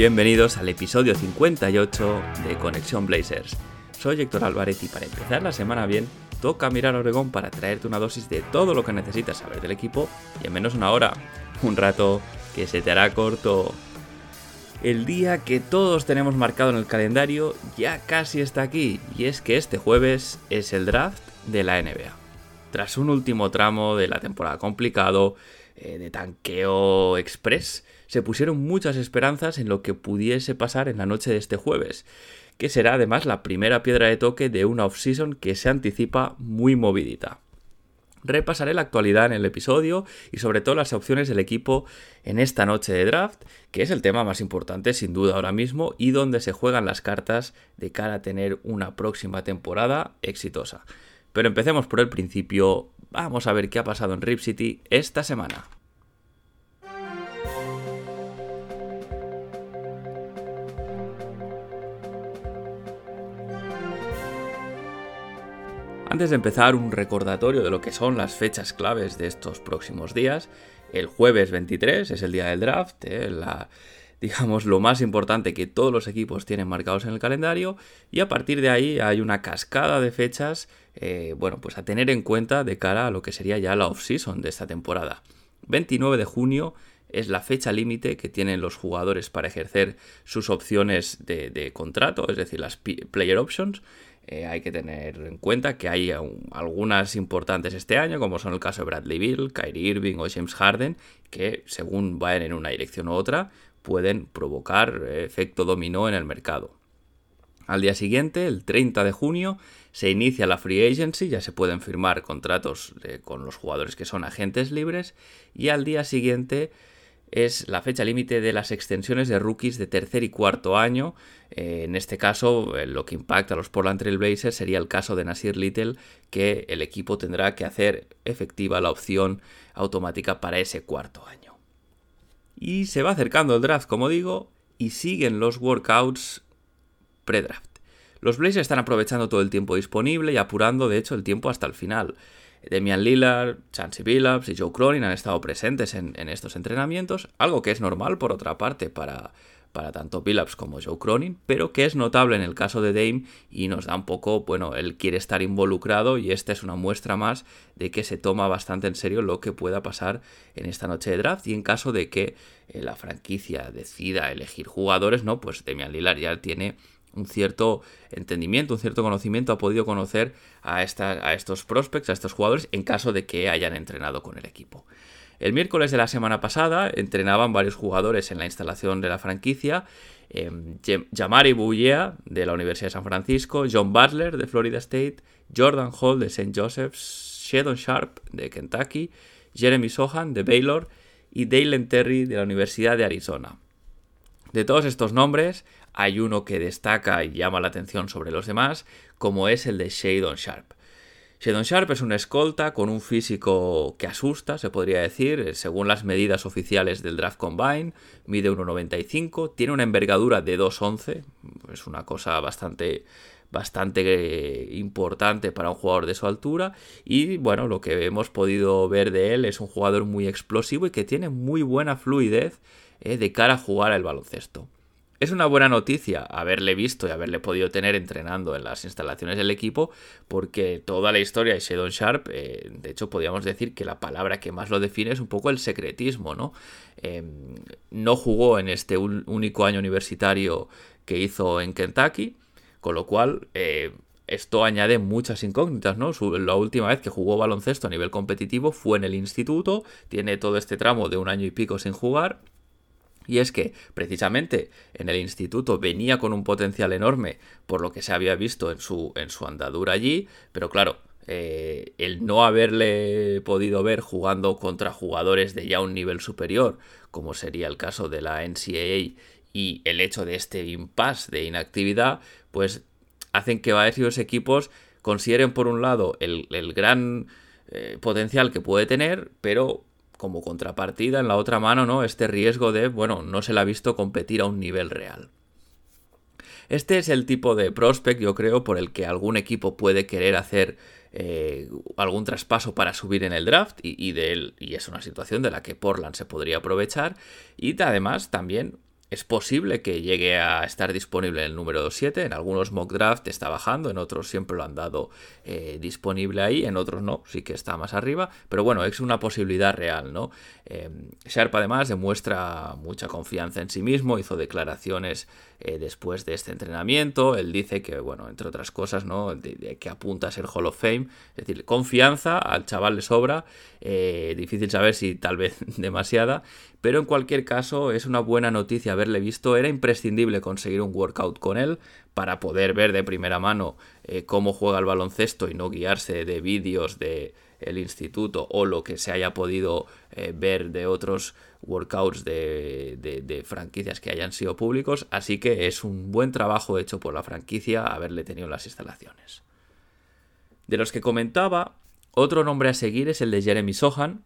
Bienvenidos al episodio 58 de Conexión Blazers. Soy Héctor Álvarez y para empezar la semana bien, toca mirar a Oregón para traerte una dosis de todo lo que necesitas saber del equipo y en menos una hora. Un rato que se te hará corto. El día que todos tenemos marcado en el calendario ya casi está aquí y es que este jueves es el draft de la NBA. Tras un último tramo de la temporada complicado, eh, de tanqueo express, se pusieron muchas esperanzas en lo que pudiese pasar en la noche de este jueves, que será además la primera piedra de toque de una off-season que se anticipa muy movidita. Repasaré la actualidad en el episodio y sobre todo las opciones del equipo en esta noche de draft, que es el tema más importante sin duda ahora mismo y donde se juegan las cartas de cara a tener una próxima temporada exitosa. Pero empecemos por el principio, vamos a ver qué ha pasado en Rip City esta semana. Antes de empezar, un recordatorio de lo que son las fechas claves de estos próximos días. El jueves 23 es el día del draft, eh, digamos lo más importante que todos los equipos tienen marcados en el calendario y a partir de ahí hay una cascada de fechas, eh, bueno, pues a tener en cuenta de cara a lo que sería ya la off-season de esta temporada. 29 de junio es la fecha límite que tienen los jugadores para ejercer sus opciones de contrato, es decir, las player options. Eh, hay que tener en cuenta que hay algunas importantes este año, como son el caso de Bradley Bill, Kyrie Irving o James Harden, que según vayan en una dirección u otra, pueden provocar efecto dominó en el mercado. Al día siguiente, el 30 de junio, se inicia la free agency, ya se pueden firmar contratos con los jugadores que son agentes libres, y al día siguiente es la fecha límite de las extensiones de rookies de tercer y cuarto año. Eh, en este caso, eh, lo que impacta a los Portland Trail Blazers sería el caso de Nasir Little, que el equipo tendrá que hacer efectiva la opción automática para ese cuarto año. Y se va acercando el draft, como digo, y siguen los workouts pre-draft. Los Blazers están aprovechando todo el tiempo disponible y apurando, de hecho, el tiempo hasta el final. Demian Lillard, Chansey Billups y Joe Cronin han estado presentes en, estos entrenamientos, algo que es normal por otra parte para, para tanto Billups como Joe Cronin, pero que es notable en el caso de Dame y nos da un poco, bueno, él quiere estar involucrado y esta es una muestra más de que se toma bastante en serio lo que pueda pasar en esta noche de draft y en caso de que eh, la franquicia decida elegir jugadores, ¿no? Pues Demian Lillard ya tiene un cierto entendimiento, un cierto conocimiento, ha podido conocer a, a estos prospects, a estos jugadores, en caso de que hayan entrenado con el equipo. El miércoles de la semana pasada entrenaban varios jugadores en la instalación de la franquicia. Eh, Boullea de la Universidad de San Francisco, John Butler de Florida State, Jordan Hall de St. Joseph's, Shedon Sharp de Kentucky, Jeremy Sohan de Baylor y Dalen Terry de la Universidad de Arizona. De todos estos nombres, hay uno que destaca y llama la atención sobre los demás, como es el de Shadon Sharp. Shadon Sharp es una escolta con un físico que asusta, se podría decir, según las medidas oficiales del Draft Combine, mide 1,95, tiene una envergadura de 2,11, es una cosa bastante bastante eh, importante para un jugador de su altura y bueno, lo que hemos podido ver de él es un jugador muy explosivo y que tiene muy buena fluidez eh, de cara a jugar al baloncesto. Es una buena noticia haberle visto y haberle podido tener entrenando en las instalaciones del equipo, porque toda la historia de Shadon Sharp, eh, de hecho, podríamos decir que la palabra que más lo define es un poco el secretismo, ¿no? Em, no jugó en este único año universitario que hizo en Kentucky, con lo cual eh, esto añade muchas incógnitas, ¿no? La última vez que jugó baloncesto a nivel competitivo fue en el instituto, tiene todo este tramo de un año y pico sin jugar y es que, precisamente, en el instituto venía con un potencial enorme por lo que se había visto en su, en su andadura allí, pero claro, eh, el no haberle podido ver jugando contra jugadores de ya un nivel superior, como sería el caso de la NCAA y el hecho de este impasse de inactividad, pues hacen que varios equipos consideren por un lado el, gran eh, potencial que puede tener, pero como contrapartida en la otra mano, ¿no? Este riesgo de, bueno, no se le ha visto competir a un nivel real. Este es el tipo de prospect, yo creo, por el que algún equipo puede querer hacer eh, algún traspaso para subir en el draft y, y es una situación de la que Portland se podría aprovechar y además también es posible que llegue a estar disponible en el número 7. En algunos mock draft está bajando, en otros siempre lo han dado eh, disponible ahí, en otros no, sí que está más arriba. Pero bueno, es una posibilidad real, ¿no? Eh, Sharp además demuestra mucha confianza en sí mismo, hizo declaraciones eh, después de este entrenamiento. Él dice que, bueno, entre otras cosas, ¿no? que apunta a ser Hall of Fame. Es decir, confianza, al chaval le sobra. difícil saber si tal vez demasiada. Pero en cualquier caso es una buena noticia haberle visto. Era imprescindible conseguir un workout con él para poder ver de primera mano eh, cómo juega el baloncesto y no guiarse de vídeos de el instituto o lo que se haya podido eh, ver de otros workouts de, de, franquicias que hayan sido públicos. Así que es un buen trabajo hecho por la franquicia haberle tenido en las instalaciones. De los que comentaba, otro nombre a seguir es el de Jeremy Sohan,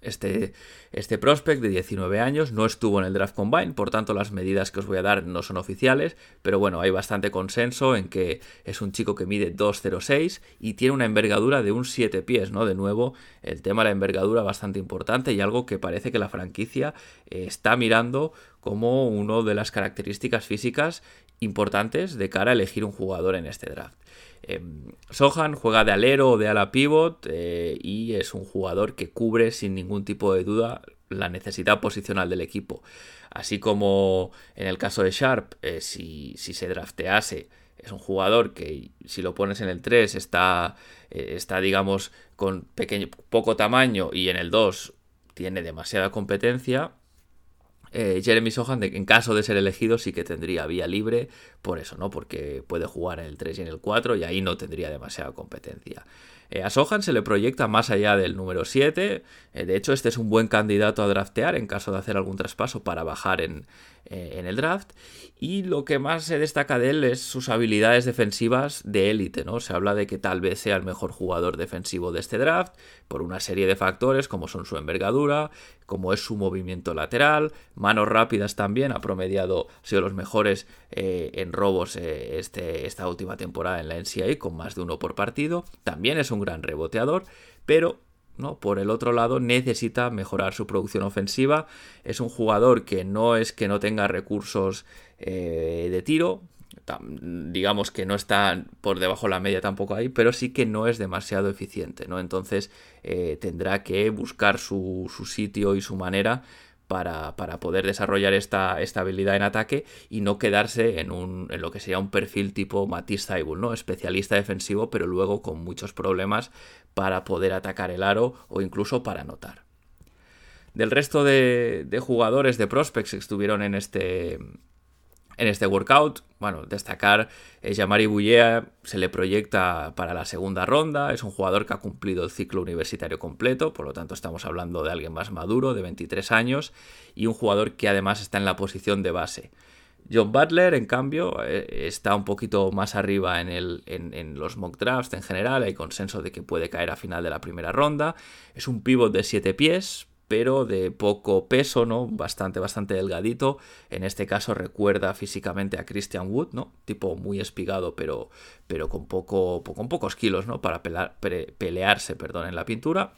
este, este prospect de 19 años no estuvo en el draft combine, por tanto las medidas que os voy a dar no son oficiales, pero bueno, hay bastante consenso en que es un chico que mide 2,06 y tiene una envergadura de un 7 pies, ¿no? De nuevo, el tema de la envergadura bastante importante y algo que parece que la franquicia eh, está mirando como una de las características físicas importantes de cara a elegir un jugador en este draft. Em, Sohan juega de alero o de ala pivot eh, y es un jugador que cubre sin ningún tipo de duda la necesidad posicional del equipo. Así como en el caso de Sharp, eh, si, se draftease, es un jugador que si lo pones en el 3 está, eh, está digamos, con pequeño, poco tamaño y en el 2 tiene demasiada competencia. Eh, Jeremy Sohan, en caso de ser elegido, sí que tendría vía libre, por eso, ¿no? Porque puede jugar en el 3 y en el 4 y ahí no tendría demasiada competencia. Eh, a Sohan se le proyecta más allá del número 7. Eh, de hecho, este es un buen candidato a draftear en caso de hacer algún traspaso para bajar en, en el draft. Y lo que más se destaca de él es sus habilidades defensivas de élite, ¿no? Se habla de que tal vez sea el mejor jugador defensivo de este draft por una serie de factores como son su envergadura, como es su movimiento lateral, manos rápidas también, ha promediado, ha sido los mejores eh, en robos eh, este, esta última temporada en la NCAA con más de uno por partido, también es un gran reboteador, pero ¿no? Por el otro lado, necesita mejorar su producción ofensiva. Es un jugador que no es que no tenga recursos eh, de tiro, digamos que no está por debajo de la media tampoco ahí, pero sí que no es demasiado eficiente, ¿no? Entonces eh, tendrá que buscar su, sitio y su manera para, poder desarrollar esta, estabilidad en ataque y no quedarse en, un, en lo que sería un perfil tipo Matisse Zaibul, ¿no? Especialista defensivo, pero luego con muchos problemas para poder atacar el aro o incluso para anotar. Del resto de, de jugadores de prospects que estuvieron en este, en este workout, bueno, destacar es Yamari Bullea, se le proyecta para la segunda ronda, es un jugador que ha cumplido el ciclo universitario completo, por lo tanto estamos hablando de alguien más maduro, de 23 años, y un jugador que además está en la posición de base. John Butler, en cambio, eh, está un poquito más arriba en, el, en, los mock drafts en general. Hay consenso de que puede caer a final de la primera ronda. Es un pivot de 7 pies, pero de poco peso, ¿no? Bastante, bastante delgadito. En este caso recuerda físicamente a Christian Wood, ¿no? Tipo muy espigado, pero, pero con, poco, con pocos kilos, ¿no? Para pelearse, perdón, en la pintura.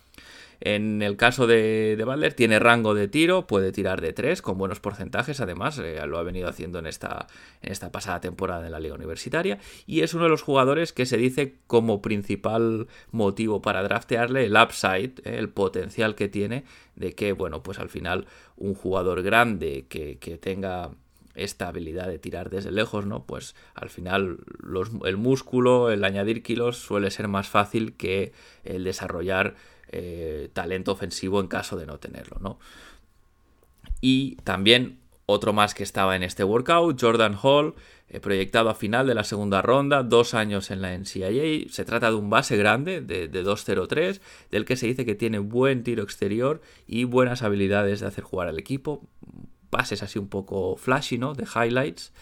En el caso de, de tiene rango de tiro, puede tirar de 3 con buenos porcentajes, además, eh, lo ha venido haciendo en esta, en esta pasada temporada en la liga universitaria, y es uno de los jugadores que se dice como principal motivo para draftearle el upside, eh, el potencial que tiene de que, bueno, pues al final un jugador grande que, tenga esta habilidad de tirar desde lejos, ¿no? Pues al final el músculo, el añadir kilos suele ser más fácil que el desarrollar eh, talento ofensivo en caso de no tenerlo, ¿no? Y también otro más que estaba en este workout, Jordan Hall, eh, proyectado a final de la segunda ronda, dos años en la NCAA. Se trata de un base grande de, de 2.03, del que se dice que tiene buen tiro exterior y buenas habilidades de hacer jugar al equipo. pases así un poco flashy, ¿no? De highlights.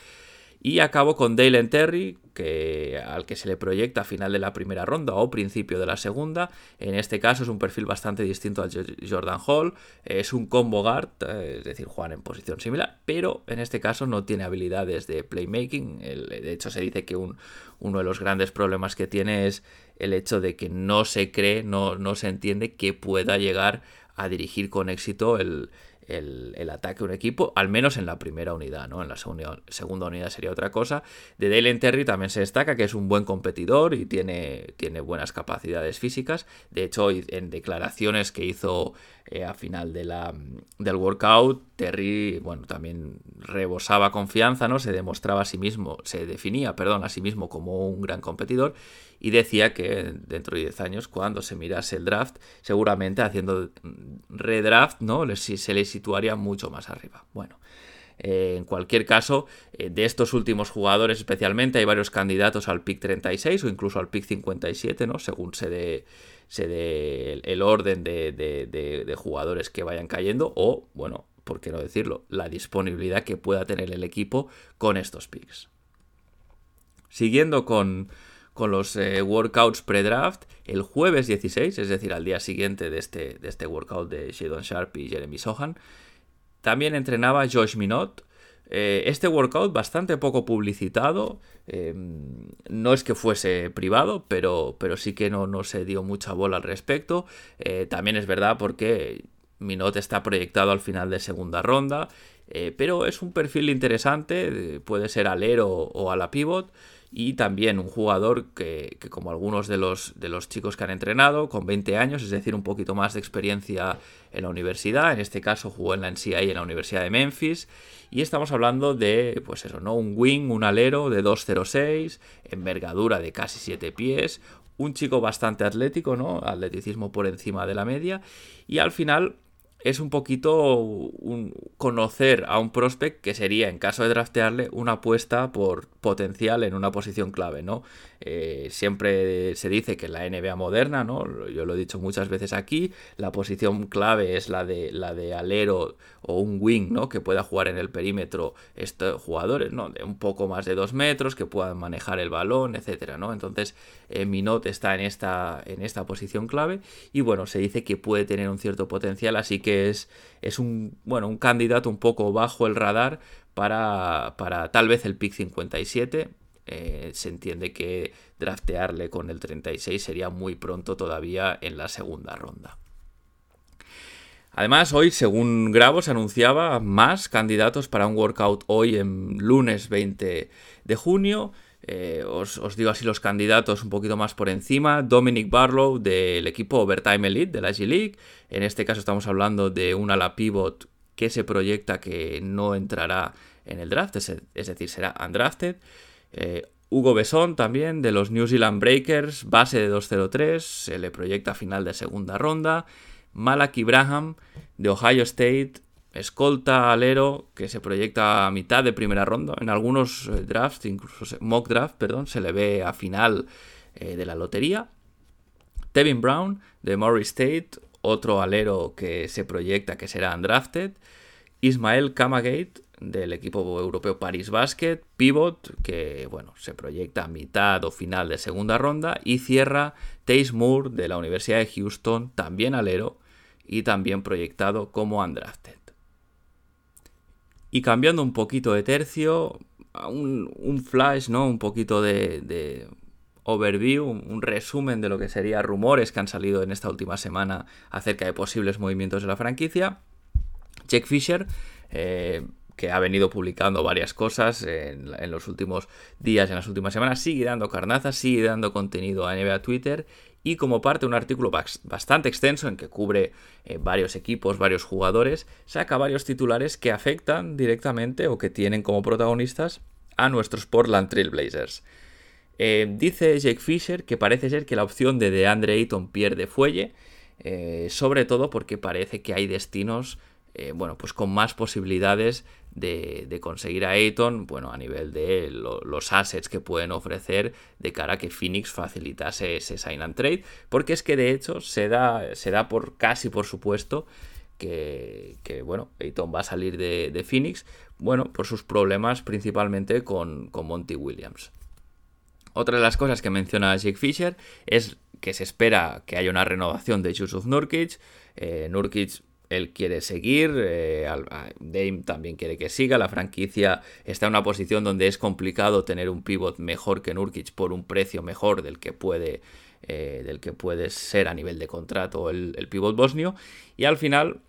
Y acabo con Dale Terry, que, al que se le proyecta a final de la primera ronda o principio de la segunda. En este caso es un perfil bastante distinto al Jordan Hall. Es un combo guard, eh, es decir, juegan en posición similar, pero en este caso no tiene habilidades de playmaking. de hecho, se dice que uno de los grandes problemas que tiene es el hecho de que no se cree, no, no se entiende que pueda llegar a dirigir con éxito el, el, ataque a un equipo, al menos en la primera unidad, ¿no? En la segunda, segunda unidad sería otra cosa. De Dale Terry también se destaca que es un buen competidor y tiene, tiene buenas capacidades físicas. De hecho, en declaraciones que hizo eh, a final de la, del workout, Terry, bueno, también rebosaba confianza, ¿no? Se demostraba a sí mismo, se definía, perdón, a sí mismo como un gran competidor y decía que dentro de 10 años, cuando se mirase el draft, seguramente haciendo redraft, ¿no? Se le situaría mucho más arriba. Bueno. Eh, en cualquier caso, eh, de estos últimos jugadores especialmente, hay varios candidatos al pick 36 o incluso al pick 57, ¿no? Según se dé, se el orden de, de, jugadores que vayan cayendo o, bueno, por qué no decirlo, la disponibilidad que pueda tener el equipo con estos picks. Siguiendo con, con los eh, workouts pre-draft el jueves 16, es decir, al día siguiente de este, de este workout de Shadon Sharp y Jeremy Sohan. También entrenaba Josh Minot. Eh, este workout bastante poco publicitado, em, no es que fuese privado, pero, pero sí que no, no, se dio mucha bola al respecto. Eh, también es verdad porque Minot está proyectado al final de segunda ronda, pero es un perfil interesante, puede ser alero o a la pivot y también un jugador que, como algunos de los, de los chicos que han entrenado, con 20 años, es decir, un poquito más de experiencia en la universidad, en este caso jugó en la NCAA en la Universidad de Memphis, y estamos hablando de, pues eso, ¿no? Un wing, un alero de 2.06, envergadura de casi 7 pies, un chico bastante atlético, ¿no? Atleticismo por encima de la media, y al final es un poquito un, conocer a un prospect que sería, en caso de draftearle, una apuesta por potencial en una posición clave, ¿no? Eh, siempre se dice que la NBA moderna, ¿no? Yo lo he dicho muchas veces aquí, la posición clave es la de, la de alero o un wing, ¿no? Que pueda jugar en el perímetro estos jugadores, ¿no? De un poco más de dos metros, que puedan manejar el balón, etcétera, ¿no? Entonces, eh, Minot está en esta, en esta posición clave y, bueno, se dice que puede tener un cierto potencial, así que es, es un, bueno, un candidato un poco bajo el radar para, para tal vez el pick 57, eh, se entiende que draftearle con el 36 sería muy pronto todavía en la segunda ronda. Además, hoy, según Grabo, se anunciaba más candidatos para un workout hoy en lunes 20 de junio. Eh, os, digo así los candidatos un poquito más por encima. Dominic Barlow del equipo Overtime Elite de la G-League. En este caso estamos hablando de un ala pivot que se proyecta que no entrará en el draft, es, decir, será undrafted. Eh, Hugo Besson también de los New Zealand Breakers, base de 203, se le proyecta final de segunda ronda. Malak Ibrahim de Ohio State, escolta alero que se proyecta a mitad de primera ronda. En algunos eh, drafts, incluso mock draft, perdón, se le ve a final eh, de la lotería. Tevin Brown de Murray State, otro alero que se proyecta que será undrafted. Ismael Kamagate del equipo europeo Paris Basket, pivot, que bueno, se proyecta a mitad o final de segunda ronda, y cierra Tace Moore de la Universidad de Houston, también alero, y también proyectado como undrafted. Y cambiando un poquito de tercio, un, un flash, ¿no? Un poquito de, overview, un, resumen de lo que serían rumores que han salido en esta última semana acerca de posibles movimientos de la franquicia. Jack Fisher eh, que ha venido publicando varias cosas en, los últimos días, en las últimas semanas, sigue dando carnazas, sigue dando contenido a NBA Twitter y como parte de un artículo bastante extenso en que cubre eh, varios equipos, varios jugadores, saca varios titulares que afectan directamente o que tienen como protagonistas a nuestros Portland Trailblazers. Eh, dice Jake Fisher que parece ser que la opción de DeAndre Ayton pierde fuelle, eh, sobre todo porque parece que hay destinos bueno, pues con más posibilidades de, conseguir a Ayton, bueno, a nivel de los assets que pueden ofrecer de cara a que Phoenix facilitase ese sign and trade, porque es que de hecho se da, se da por casi por supuesto que, bueno, Ayton va a salir de, Phoenix, bueno, por sus problemas principalmente con, Monty Williams. Otra de las cosas que menciona Jake Fisher es que se espera que haya una renovación de Yusuf Nurkic. Eh, Nurkic él quiere seguir, eh, Dame también quiere que siga, la franquicia está en una posición donde es complicado tener un pivot mejor que Nurkic por un precio mejor del que puede, eh, del que puede ser a nivel de contrato el, el pivot bosnio, y al final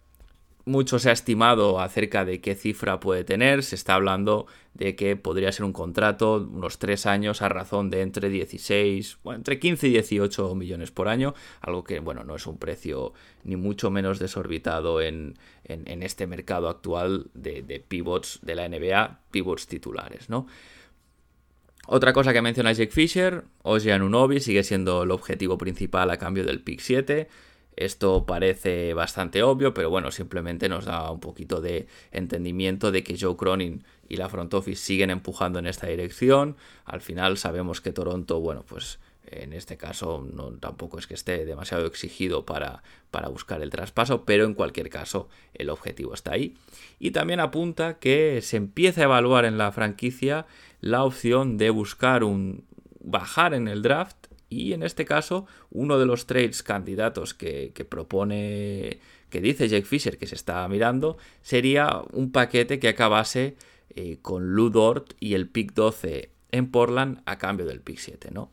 mucho se ha estimado acerca de qué cifra puede tener. Se está hablando de que podría ser un contrato, unos tres años, a razón de entre 16, bueno, entre 15 y 18 millones por año. Algo que, bueno, no es un precio ni mucho menos desorbitado en, este mercado actual de, pivots de la NBA, pivots titulares, ¿no? Otra cosa que menciona Jake Fisher, Ocean Unobi sigue siendo el objetivo principal a cambio del pick 7. Esto parece bastante obvio, pero bueno, simplemente nos da un poquito de entendimiento de que Joe Cronin y la front office siguen empujando en esta dirección. Al final sabemos que Toronto, bueno, pues en este caso no, tampoco es que esté demasiado exigido para, para, buscar el traspaso, pero en cualquier caso el objetivo está ahí. Y también apunta que se empieza a evaluar en la franquicia la opción de buscar un bajar en el draft y en este caso, uno de los trades candidatos que, propone, que dice Jake Fisher que se está mirando, sería un paquete que acabase eh, con Ludort y el pick 12 en Portland a cambio del pick 7, ¿no?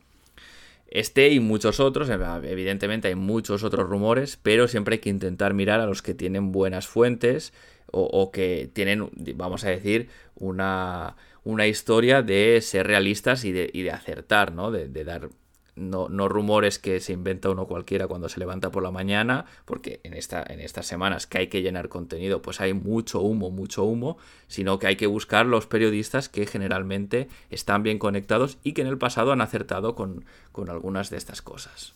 Este y muchos otros, evidentemente hay muchos otros rumores, pero siempre hay que intentar mirar a los que tienen buenas fuentes o, que tienen, vamos a decir, una, una historia de ser realistas y de, y de acertar, ¿no? de, dar no, no, rumores que se inventa uno cualquiera cuando se levanta por la mañana, porque en, esta, en estas semanas que hay que llenar contenido, pues hay mucho humo, mucho humo, sino que hay que buscar los periodistas que generalmente están bien conectados y que en el pasado han acertado con, con algunas de estas cosas.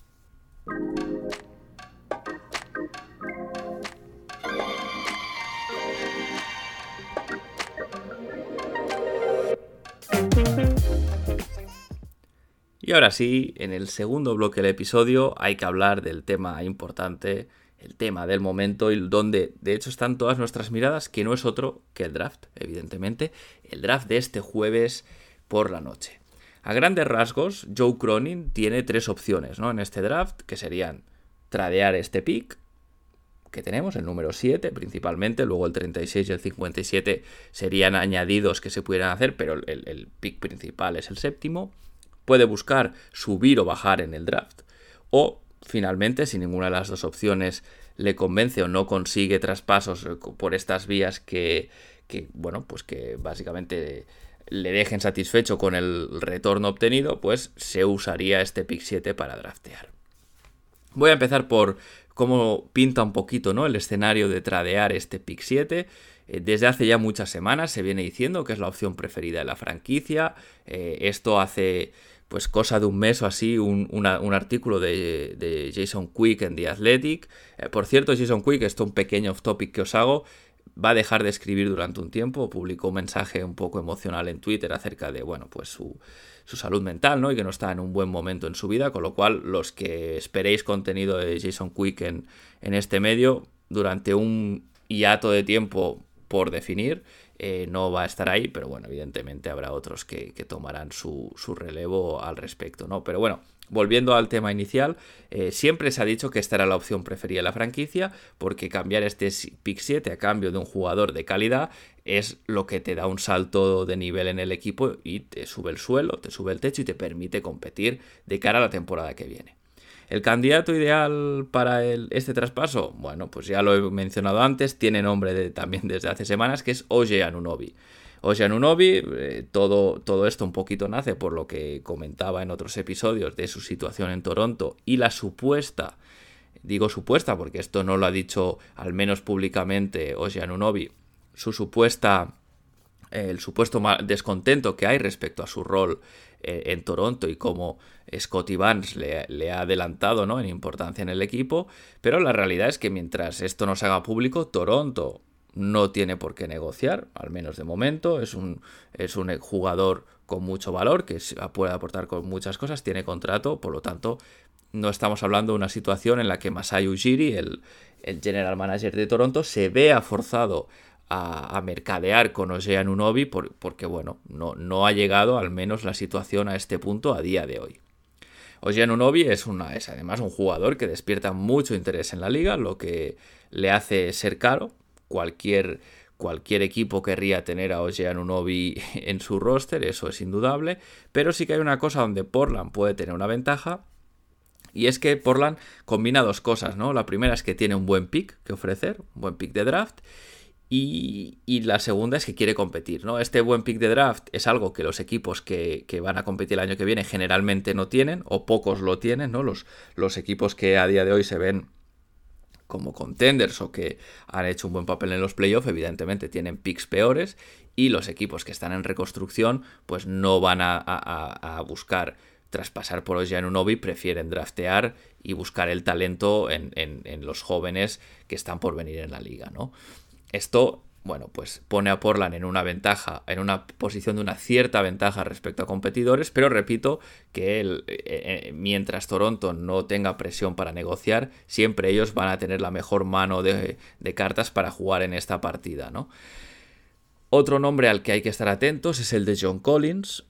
Y ahora sí, en el segundo bloque del episodio hay que hablar del tema importante, el tema del momento y donde de hecho están todas nuestras miradas, que no es otro que el draft, evidentemente, el draft de este jueves por la noche. A grandes rasgos, Joe Cronin tiene tres opciones ¿no? en este draft, que serían tradear este pick, que tenemos, el número 7 principalmente, luego el 36 y el 57 serían añadidos que se pudieran hacer, pero el, el pick principal es el séptimo puede buscar subir o bajar en el draft. O, finalmente, si ninguna de las dos opciones le convence o no consigue traspasos eh, por estas vías que, bueno, pues que básicamente le dejen satisfecho con el retorno obtenido, pues se usaría este pick 7 para draftear. Voy a empezar por cómo pinta un poquito ¿no? el escenario de tradear este pick 7. Eh, desde hace ya muchas semanas se viene diciendo que es la opción preferida de la franquicia. Eh, esto hace pues cosa de un mes o así, un, artículo de, Jason Quick en The Athletic. Eh, por cierto, Jason Quick, esto es un pequeño off topic que os hago, va a dejar de escribir durante un tiempo, publicó un mensaje un poco emocional en Twitter acerca de, bueno, pues su, salud mental, ¿no? Y que no está en un buen momento en su vida, con lo cual los que esperéis contenido de Jason Quick en, en este medio, durante un hiato de tiempo por definir, eh, no va a estar ahí, pero bueno, evidentemente habrá otros que, tomarán su, relevo al respecto, ¿no? Pero bueno, volviendo al tema inicial, eh, siempre se ha dicho que esta era la opción preferida de la franquicia, porque cambiar este pick 7 a cambio de un jugador de calidad es lo que te da un salto de nivel en el equipo y te sube el suelo, te sube el techo y te permite competir de cara a la temporada que viene. ¿El candidato ideal para este traspaso? Bueno, pues ya lo he mencionado antes, tiene nombre también desde hace semanas, que es Oje Anunobi. Oje Anunobi, eh, todo, todo esto un poquito nace por lo que comentaba en otros episodios de su situación en Toronto y la supuesta, digo supuesta porque esto no lo ha dicho al menos públicamente Oje Anunobi, su supuesta el supuesto descontento que hay respecto a su rol en Toronto y cómo Scotty Barnes le, ha adelantado ¿no? en importancia en el equipo, pero la realidad es que mientras esto no se haga público, Toronto no tiene por qué negociar, al menos de momento, es un, es un jugador con mucho valor, que puede aportar con muchas cosas, tiene contrato, por lo tanto, no estamos hablando de una situación en la que Masai Ujiri, el, general manager de Toronto, se vea forzado a, mercadear con Ojean Unobi porque, bueno, no, no ha llegado al menos la situación a este punto a día de hoy. Ojean Unobi es, una, es además un jugador que despierta mucho interés en la liga, lo que le hace ser caro. Cualquier, cualquier equipo querría tener a Ojean Unobi en su roster, eso es indudable. Pero sí que hay una cosa donde Portland puede tener una ventaja. Y es que Portland combina dos cosas, ¿no? La primera es que tiene un buen pick que ofrecer, un buen pick de draft. Y, la segunda es que quiere competir, ¿no? Este buen pick de draft es algo que los equipos que, van a competir el año que viene generalmente no tienen, o pocos lo tienen, ¿no? Los, equipos que a día de hoy se ven como contenders o que han hecho un buen papel en los playoffs, evidentemente tienen picks peores, y los equipos que están en reconstrucción, pues no van a, buscar traspasar por Unobi, prefieren draftear y buscar el talento en, en los jóvenes que están por venir en la liga, ¿no? Esto, bueno, pues pone a Portland en una ventaja, en una posición de una cierta ventaja respecto a competidores, pero repito que eh, eh, mientras Toronto no tenga presión para negociar, siempre ellos van a tener la mejor mano de, de cartas para jugar en esta partida, ¿no? Otro nombre al que hay que estar atentos es el de John Collins,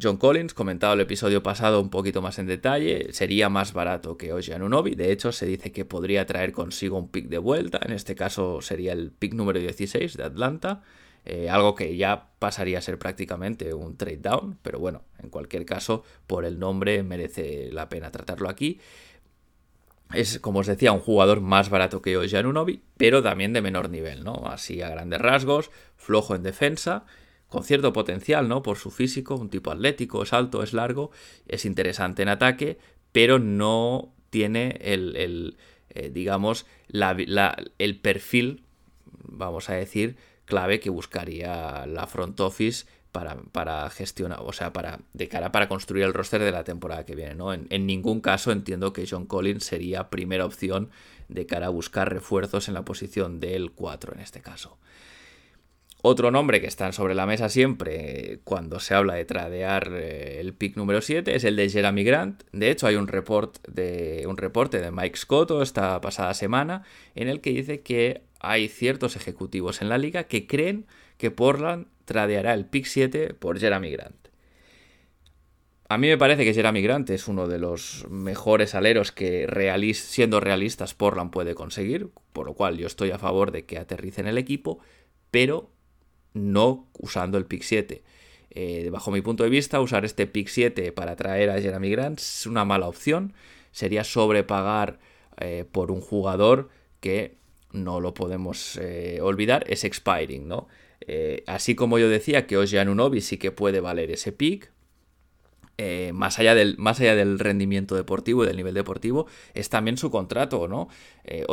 John Collins, comentado el episodio pasado un poquito más en detalle, sería más barato que Oji. De hecho, se dice que podría traer consigo un pick de vuelta. En este caso sería el pick número 16 de Atlanta. Eh, algo que ya pasaría a ser prácticamente un trade down. Pero bueno, en cualquier caso, por el nombre merece la pena tratarlo aquí. Es, como os decía, un jugador más barato que Oji Anunobi, pero también de menor nivel, ¿no? Así a grandes rasgos, flojo en defensa con cierto potencial, ¿no? Por su físico, un tipo atlético, es alto, es largo, es interesante en ataque, pero no tiene el, eh, digamos, el perfil, vamos a decir, clave que buscaría la front office para, para, gestionar, o sea, para, de cara para construir el roster de la temporada que viene, ¿no? En, en, ningún caso entiendo que John Collins sería primera opción de cara a buscar refuerzos en la posición del 4 en este caso. Otro nombre que está sobre la mesa siempre cuando se habla de tradear eh, el pick número 7 es el de Jeremy Grant. De hecho, hay un, report de, un reporte de Mike Scotto esta pasada semana en el que dice que hay ciertos ejecutivos en la liga que creen que Portland tradeará el pick 7 por Jeremy Grant. A mí me parece que Jeremy Grant es uno de los mejores aleros que siendo realistas Portland puede conseguir, por lo cual yo estoy a favor de que aterrice en el equipo, pero no usando el pick 7. Eh, bajo mi punto de vista, usar este pick 7 para traer a Jeremy Grant es una mala opción. Sería sobrepagar eh, por un jugador que no lo podemos eh, olvidar, es expiring, ¿no? así como yo decía que Ojean Unobi sí que puede valer ese pick, eh, más, allá del, más allá del rendimiento deportivo y del nivel deportivo, es también su contrato, ¿no? Eh,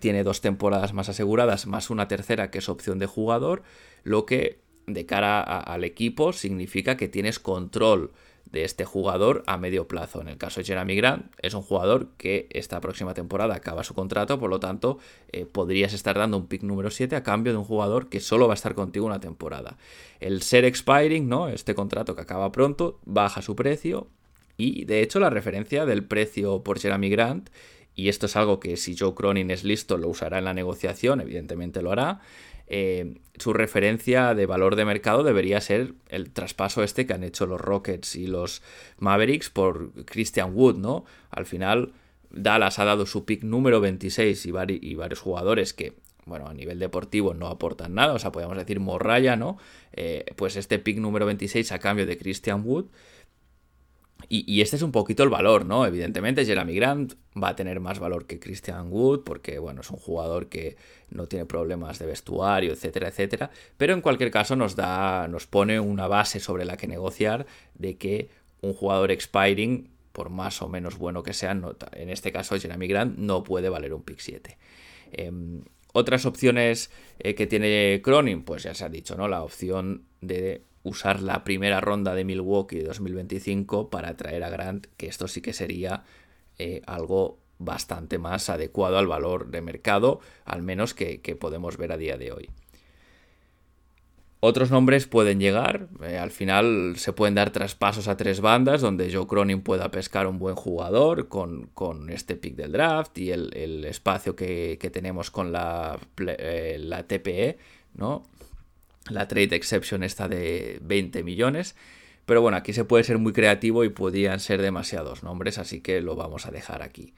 tiene dos temporadas más aseguradas, más una tercera que es opción de jugador, lo que de cara al equipo significa que tienes control de este jugador a medio plazo. En el caso de Jeremy Grant, es un jugador que esta próxima temporada acaba su contrato, por lo tanto, eh, podrías estar dando un pick número 7 a cambio de un jugador que solo va a estar contigo una temporada. El ser expiring, ¿no? Este contrato que acaba pronto, baja su precio. Y de hecho, la referencia del precio por Jeremy Grant y esto es algo que si Joe Cronin es listo lo usará en la negociación, evidentemente lo hará, eh, su referencia de valor de mercado debería ser el traspaso este que han hecho los Rockets y los Mavericks por Christian Wood, ¿no? Al final, Dallas ha dado su pick número 26 y, varios jugadores que, bueno, a nivel deportivo no aportan nada, o sea, podríamos decir morralla, ¿no? Eh, pues este pick número 26 a cambio de Christian Wood y, este es un poquito el valor, ¿no? Evidentemente, Jeremy Grant va a tener más valor que Christian Wood, porque, bueno, es un jugador que no tiene problemas de vestuario, etcétera, etcétera. Pero en cualquier caso, nos da. nos pone una base sobre la que negociar de que un jugador expiring, por más o menos bueno que sea, en este caso Jeremy Grant, no puede valer un pick 7. Em, otras opciones eh, que tiene Cronin, pues ya se ha dicho, ¿no? La opción de usar la primera ronda de Milwaukee de 2025 para traer a Grant, que esto sí que sería eh, algo bastante más adecuado al valor de mercado, al menos que, podemos ver a día de hoy. otros nombres pueden llegar, eh, al final se pueden dar traspasos a tres bandas donde Joe Cronin pueda pescar un buen jugador con, este pick del draft y el, espacio que, tenemos con la, eh, la TPE, ¿no? La Trade Exception está de 20 millones. Pero bueno, aquí se puede ser muy creativo y podrían ser demasiados nombres, así que lo vamos a dejar aquí.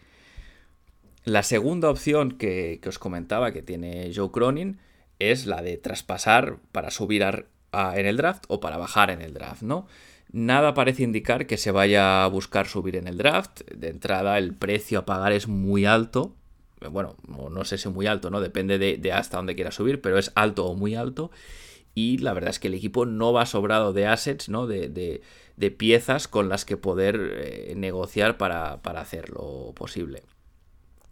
La segunda opción que, os comentaba que tiene Joe Cronin es la de traspasar para subir en el draft o para bajar en el draft, ¿no? Nada parece indicar que se vaya a buscar subir en el draft. De entrada, el precio a pagar es muy alto. Bueno, no sé si muy alto, ¿no? Depende de, hasta dónde quiera subir, pero es alto o muy alto. Y la verdad es que el equipo no va sobrado de assets, ¿no? De, piezas con las que poder eh, negociar para, para hacerlo posible.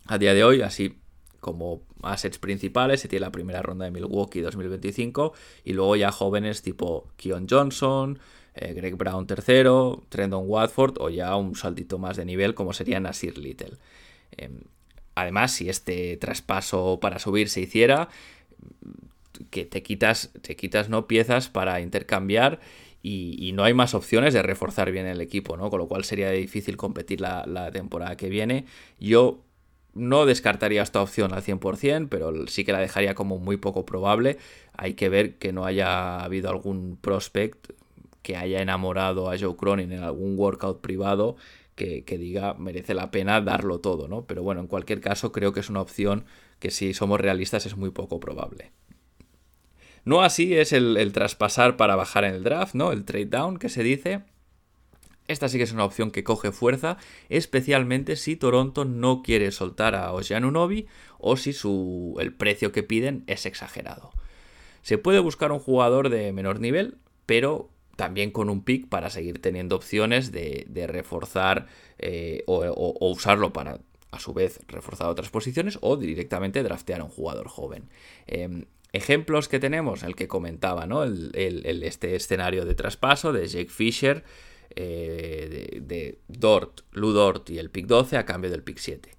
A día de hoy, así como assets principales, se tiene la primera ronda de Milwaukee 2025 y luego ya jóvenes tipo Keon Johnson, eh, Greg Brown tercero, Trendon Watford o ya un saltito más de nivel como sería Nasir Little. Em, además, si este traspaso para subir se hiciera, que te quitas, te quitas ¿no? piezas para intercambiar y, no hay más opciones de reforzar bien el equipo, ¿no? Con lo cual sería difícil competir la, temporada que viene. Yo no descartaría esta opción al 100%, pero sí que la dejaría como muy poco probable. Hay que ver que no haya habido algún prospect que haya enamorado a Joe Cronin en algún workout privado que, diga merece la pena darlo todo, ¿no? Pero bueno, en cualquier caso creo que es una opción que si somos realistas es muy poco probable. No así es el, traspasar para bajar en el draft, ¿no? El trade down que se dice esta sí que es una opción que coge fuerza, especialmente si Toronto no quiere soltar a Unobi o si su, el precio que piden es exagerado. Se puede buscar un jugador de menor nivel, pero también con un pick para seguir teniendo opciones de, reforzar eh, o, usarlo para a su vez reforzar otras posiciones o directamente draftear a un jugador joven. Em, ejemplos que tenemos, el que comentaba, ¿no? este escenario de traspaso de Jake Fisher eh, de, Dort, Ludort y el pick 12 a cambio del pick 7.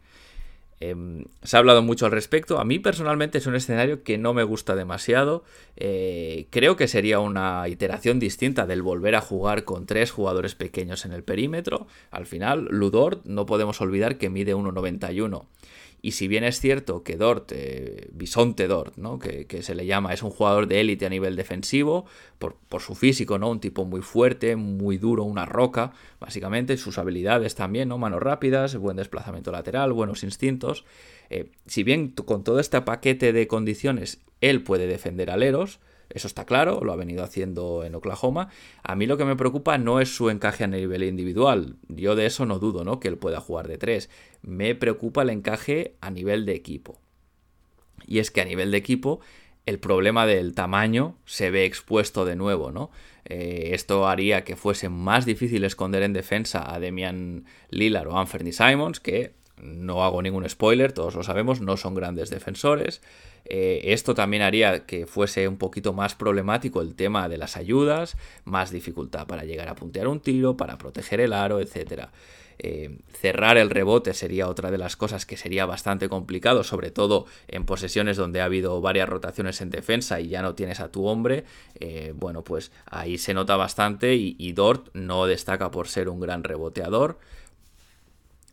Em, se ha hablado mucho al respecto. A mí personalmente es un escenario que no me gusta demasiado. Eh, creo que sería una iteración distinta del volver a jugar con tres jugadores pequeños en el perímetro. Al final, Ludort no podemos olvidar que mide 1,91. Y si bien es cierto que Dort, eh, Bisonte Dort, ¿no? Que, se le llama, es un jugador de élite a nivel defensivo, por, su físico, ¿no? Un tipo muy fuerte, muy duro, una roca, básicamente, sus habilidades también, ¿no? Manos rápidas, buen desplazamiento lateral, buenos instintos. Eh, si bien con todo este paquete de condiciones él puede defender aleros, eso está claro, lo ha venido haciendo en Oklahoma. A mí lo que me preocupa no es su encaje a nivel individual. Yo de eso no dudo, ¿no? Que él pueda jugar de tres. Me preocupa el encaje a nivel de equipo. Y es que a nivel de equipo, el problema del tamaño se ve expuesto de nuevo, ¿no? Eh, esto haría que fuese más difícil esconder en defensa a Demian Lillard o Anthony Simons, que no hago ningún spoiler, todos lo sabemos, no son grandes defensores. Eh, esto también haría que fuese un poquito más problemático el tema de las ayudas, más dificultad para llegar a puntear un tiro, para proteger el aro, etc. Eh, cerrar el rebote sería otra de las cosas que sería bastante complicado, sobre todo en posesiones donde ha habido varias rotaciones en defensa y ya no tienes a tu hombre. Eh, bueno, pues ahí se nota bastante y, y Dort no destaca por ser un gran reboteador.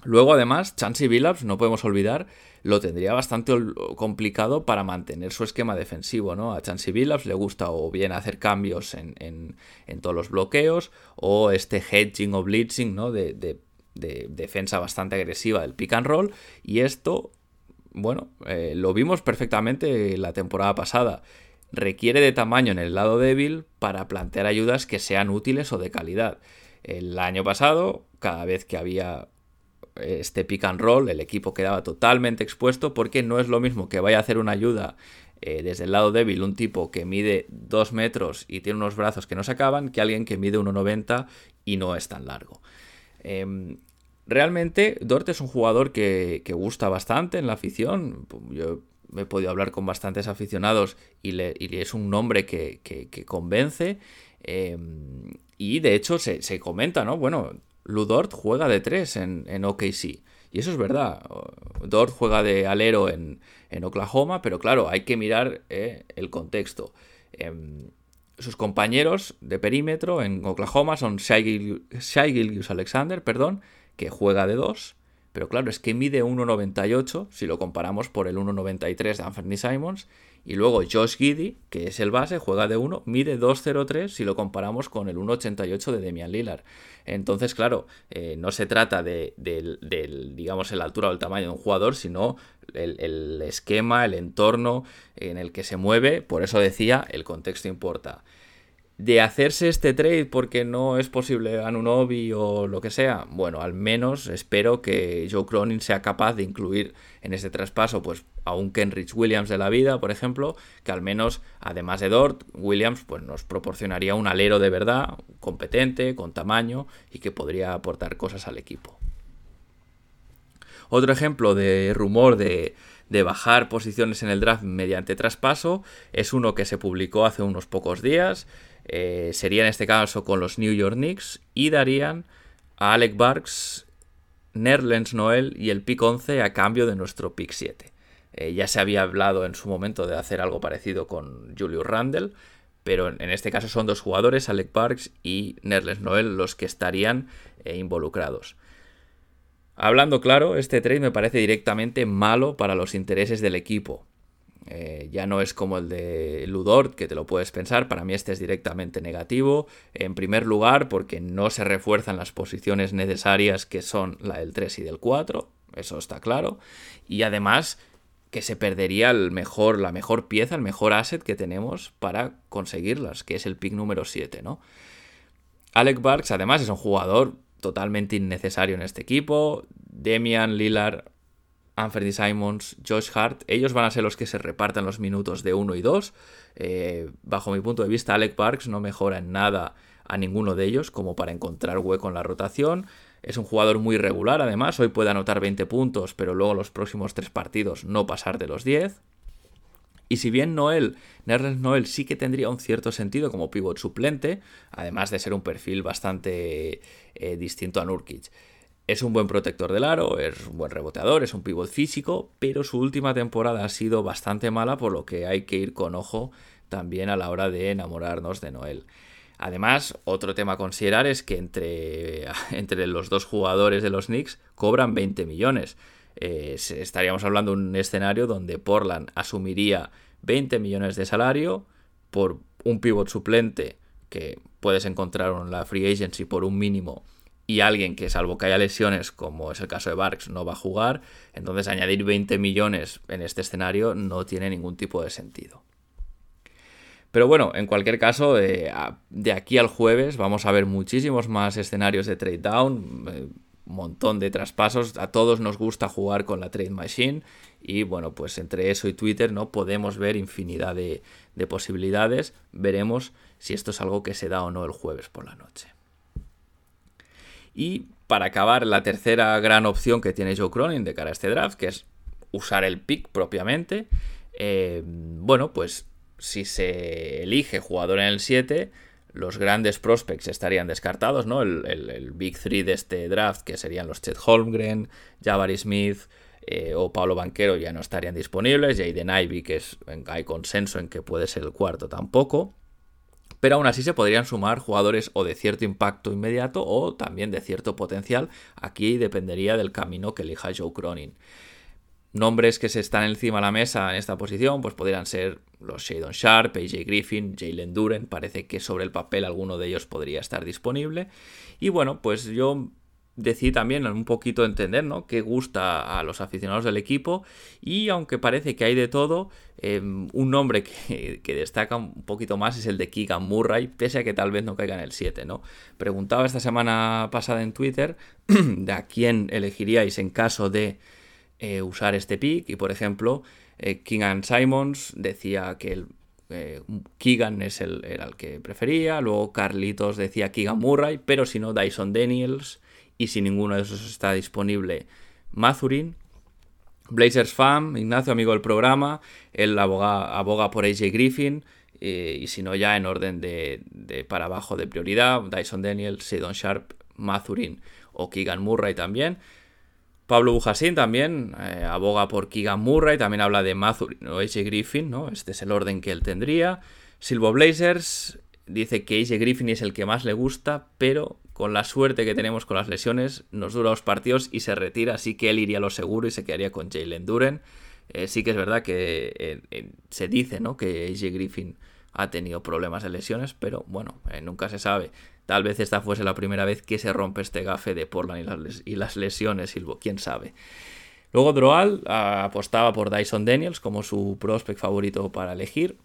Luego, además, Chansey Billups, no podemos olvidar, lo tendría bastante complicado para mantener su esquema defensivo, ¿no? A Chansey Billups le gusta o bien hacer cambios en, todos los bloqueos, o este hedging o blitzing, ¿no? De, defensa bastante agresiva del pick and roll, y esto, bueno, eh, lo vimos perfectamente la temporada pasada. Requiere de tamaño en el lado débil para plantear ayudas que sean útiles o de calidad. El año pasado, cada vez que había este pick and roll, el equipo quedaba totalmente expuesto porque no es lo mismo que vaya a hacer una ayuda eh, desde el lado débil un tipo que mide 2 metros y tiene unos brazos que no se acaban que alguien que mide 1,90 y no es tan largo. Em, realmente Dort es un jugador que, gusta bastante en la afición. Yo me he podido hablar con bastantes aficionados y, le, es un nombre que, convence. Em, y de hecho se, se, comenta, ¿no? Bueno, Ludort juega de 3 en, OKC. Y eso es verdad. Dort juega de alero en, Oklahoma, pero claro, hay que mirar eh, el contexto. Em, sus compañeros de perímetro en Oklahoma son Shai Gilgius Alexander, perdón, que juega de 2, pero claro, es que mide 1,98 si lo comparamos por el 1,93 de Anthony Simons. Y luego Josh Giddy, que es el base, juega de 1, mide 2,03 si lo comparamos con el 1,88 de Demian Lillard. Entonces, claro, eh, no se trata de, digamos, la altura o el tamaño de un jugador, sino el, el esquema, el entorno en el que se mueve. Por eso decía, el contexto importa de hacerse este trade porque no es posible Anunobi o lo que sea, bueno, al menos espero que Joe Cronin sea capaz de incluir en este traspaso pues a un Kenrich Williams de la vida, por ejemplo, que al menos además de Dort, Williams pues nos proporcionaría un alero de verdad, competente, con tamaño y que podría aportar cosas al equipo. Otro ejemplo de rumor de, de bajar posiciones en el draft mediante traspaso es uno que se publicó hace unos pocos días eh, sería en este caso con los New York Knicks y darían a Alec Barks, Nerlens Noel y el pick 11 a cambio de nuestro pick 7. Eh, ya se había hablado en su momento de hacer algo parecido con Julius Randle, pero en este caso son dos jugadores, Alec Barks y Nerlens Noel, los que estarían eh, involucrados. Hablando claro, este trade me parece directamente malo para los intereses del equipo. Eh, ya no es como el de Ludort, que te lo puedes pensar. Para mí este es directamente negativo. En primer lugar, porque no se refuerzan las posiciones necesarias que son la del 3 y del 4. Eso está claro. Y además que se perdería el mejor, la mejor pieza, el mejor asset que tenemos para conseguirlas, que es el pick número 7, ¿no? Alec Barks además es un jugador totalmente innecesario en este equipo. Demian Lillard Anthony Simons, Josh Hart, ellos van a ser los que se repartan los minutos de 1 y 2. Eh, bajo mi punto de vista, Alec Parks no mejora en nada a ninguno de ellos como para encontrar hueco en la rotación. Es un jugador muy regular, además, hoy puede anotar 20 puntos, pero luego los próximos tres partidos no pasar de los 10. Y si bien Noel, Nerlens Noel sí que tendría un cierto sentido como pivot suplente, además de ser un perfil bastante eh, distinto a Nurkic. Es un buen protector del aro, es un buen reboteador, es un pivot físico, pero su última temporada ha sido bastante mala, por lo que hay que ir con ojo también a la hora de enamorarnos de Noel. Además, otro tema a considerar es que entre, entre los dos jugadores de los Knicks cobran 20 millones. Eh, estaríamos hablando de un escenario donde Portland asumiría 20 millones de salario por un pivot suplente que puedes encontrar en la free agency por un mínimo y alguien que salvo que haya lesiones, como es el caso de Barks, no va a jugar, entonces añadir 20 millones en este escenario no tiene ningún tipo de sentido. Pero bueno, en cualquier caso, eh, de aquí al jueves vamos a ver muchísimos más escenarios de trade down, un eh, montón de traspasos, a todos nos gusta jugar con la trade machine y bueno, pues entre eso y Twitter no podemos ver infinidad de posibilidades, veremos si esto es algo que se da o no el jueves por la noche. Y para acabar, la tercera gran opción que tiene Joe Cronin de cara a este draft, que es usar el pick propiamente. Eh, bueno, pues si se elige jugador en el 7, los grandes prospects estarían descartados, ¿no? El, Big 3 de este draft, que serían los Chet Holmgren, Jabari Smith eh, o Pablo Banquero, ya no estarían disponibles. Jaden Ivy, que es, hay consenso en que puede ser el cuarto, tampoco pero aún así se podrían sumar jugadores o de cierto impacto inmediato o también de cierto potencial. Aquí dependería del camino que elija Joe Cronin. Nombres que se están encima de la mesa en esta posición, pues podrían ser los Shadon Sharp, AJ Griffin, Jalen Duren. Parece que sobre el papel alguno de ellos podría estar disponible. Y bueno, pues yo decidí también un poquito entender ¿no? qué gusta a los aficionados del equipo y aunque parece que hay de todo, em, un nombre que, destaca un poquito más es el de Keegan Murray, pese a que tal vez no caiga en el 7. ¿no? Preguntaba esta semana pasada en Twitter de a quién elegiríais en caso de eh, usar este pick y por ejemplo eh, Keegan Simons decía que eh, Keegan es el, era el que prefería, luego Carlitos decía Keegan Murray, pero si no Dyson Daniels, y si ninguno de esos está disponible, Mazurin. Blazers Fan, Ignacio, amigo del programa, él aboga, aboga por AJ Griffin eh, y si no ya en orden de, para abajo de prioridad, Dyson Daniels, Sidon Sharp, Mazurin o Keegan Murray también. Pablo Bujasín también eh, aboga por Keegan Murray, también habla de Mazurin o AJ Griffin, ¿no? Este es el orden que él tendría. Silvo Blazers, dice que AJ Griffin es el que más le gusta, pero con la suerte que tenemos con las lesiones, nos dura los partidos y se retira, así que él iría a lo seguro y se quedaría con Jalen Duren. Eh, sí que es verdad que eh, eh, se dice ¿no? que AJ Griffin ha tenido problemas de lesiones, pero bueno, nunca se sabe. Tal vez esta fuese la primera vez que se rompe este gafe de Portland y las, lesiones, quién sabe. Luego Droal apostaba por Dyson Daniels como su prospect favorito para elegir.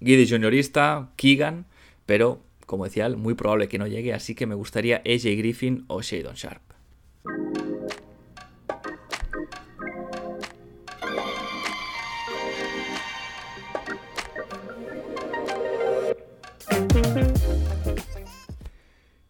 Giddy Juniorista, Keegan, pero como decía, muy probable que no llegue, así que me gustaría AJ Griffin o Shadon Sharp.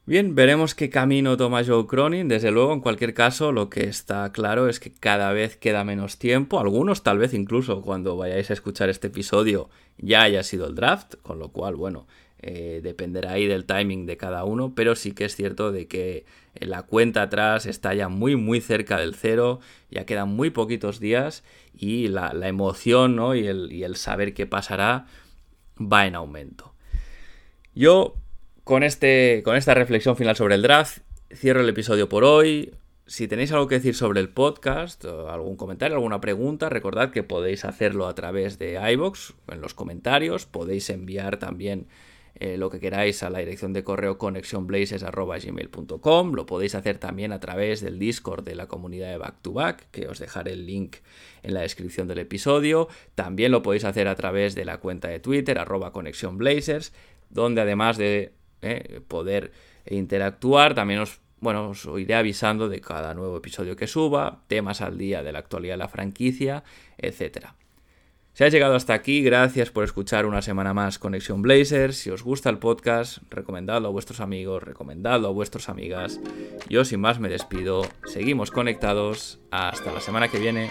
Bien, veremos qué camino toma Joe Cronin. Desde luego, en cualquier caso, lo que está claro es que cada vez queda menos tiempo. Algunos, tal vez incluso cuando vayáis a escuchar este episodio, ya haya sido el draft. Con lo cual, bueno, eh, dependerá ahí del timing de cada uno. Pero sí que es cierto de que la cuenta atrás está ya muy, muy cerca del cero. Ya quedan muy poquitos días. Y la, emoción ¿no? y, el, y el saber qué pasará va en aumento. Yo con, este, con esta reflexión final sobre el draft, cierro el episodio por hoy. Si tenéis algo que decir sobre el podcast, algún comentario, alguna pregunta, recordad que podéis hacerlo a través de iBox en los comentarios. Podéis enviar también eh, lo que queráis a la dirección de correo connectionblazes.gmail.com. Lo podéis hacer también a través del Discord de la comunidad de Back to Back, que os dejaré el link en la descripción del episodio. También lo podéis hacer a través de la cuenta de Twitter, arroba connectionblazers, donde además de ¿eh? poder interactuar. También os, bueno, os iré avisando de cada nuevo episodio que suba, temas al día de la actualidad de la franquicia, etc. Si has llegado hasta aquí, gracias por escuchar una semana más Conexión Blazers. Si os gusta el podcast, recomendadlo a vuestros amigos, recomendadlo a vuestras amigas. Yo sin más me despido. Seguimos conectados. Hasta la semana que viene.